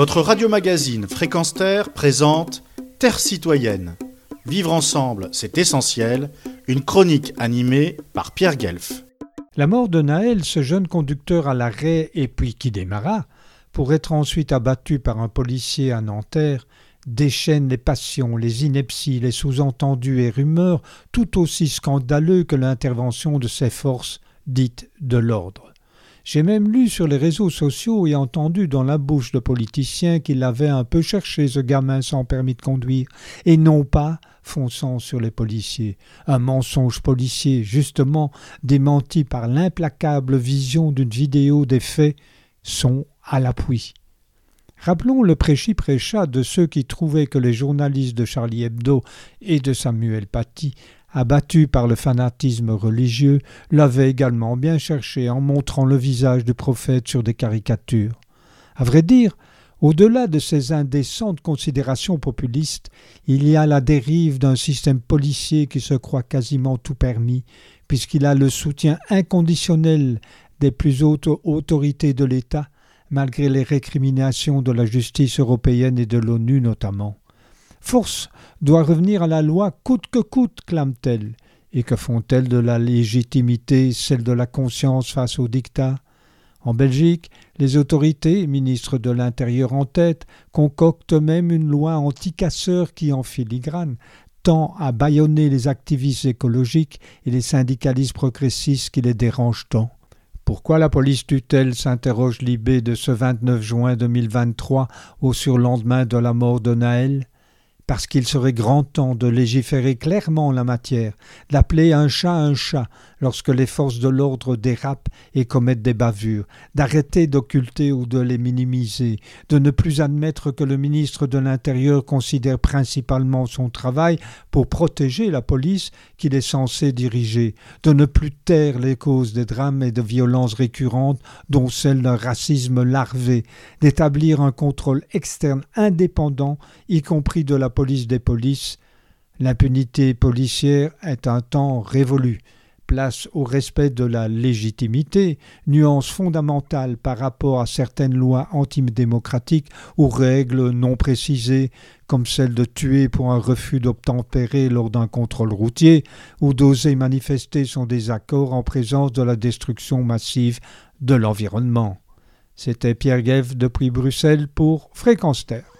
Votre radio-magazine Fréquence Terre présente Terre citoyenne. Vivre ensemble, c'est essentiel. Une chronique animée par Pierre Guelf. La mort de Naël, ce jeune conducteur à l'arrêt et puis qui démarra, pour être ensuite abattu par un policier à Nanterre, déchaîne les passions, les inepties, les sous-entendus et rumeurs tout aussi scandaleux que l'intervention de ces forces dites de l'ordre. J'ai même lu sur les réseaux sociaux et entendu dans la bouche de politiciens qu'il avait un peu cherché ce gamin sans permis de conduire, et non pas fonçant sur les policiers. Un mensonge policier, justement, démenti par l'implacable vision d'une vidéo des faits, sont à l'appui. Rappelons le prêchi-prêcha de ceux qui trouvaient que les journalistes de Charlie Hebdo et de Samuel Paty, abattus par le fanatisme religieux, l'avaient également bien cherché en montrant le visage du prophète sur des caricatures. À vrai dire, au-delà de ces indécentes considérations populistes, il y a la dérive d'un système policier qui se croit quasiment tout permis, puisqu'il a le soutien inconditionnel des plus hautes autorités de l'État, malgré les récriminations de la justice européenne et de l'ONU notamment. Force doit revenir à la loi coûte que coûte, clame-t-elle. Et que font-elles de la légitimité, celle de la conscience face au dictat En Belgique, les autorités, ministres de l'Intérieur en tête, concoctent même une loi anti-casseurs qui, en filigrane, tend à bâillonner les activistes écologiques et les syndicalistes progressistes qui les dérangent tant. Pourquoi la police tutelle s'interroge Libé de ce 29 juin 2023 au surlendemain de la mort de Naël? Parce qu'il serait grand temps de légiférer clairement en la matière, d'appeler un chat un chat lorsque les forces de l'ordre dérapent et commettent des bavures, d'arrêter d'occulter ou de les minimiser, de ne plus admettre que le ministre de l'Intérieur considère principalement son travail pour protéger la police qu'il est censé diriger, de ne plus taire les causes des drames et de violences récurrentes, dont celle d'un racisme larvé, d'établir un contrôle externe indépendant, y compris de la police des polices, l'impunité policière est un temps révolu. Place au respect de la légitimité, nuance fondamentale par rapport à certaines lois antidémocratiques ou règles non précisées, comme celle de tuer pour un refus d'obtempérer lors d'un contrôle routier, ou d'oser manifester son désaccord en présence de la destruction massive de l'environnement. C'était Pierre Guev depuis Bruxelles pour Fréquence Terre.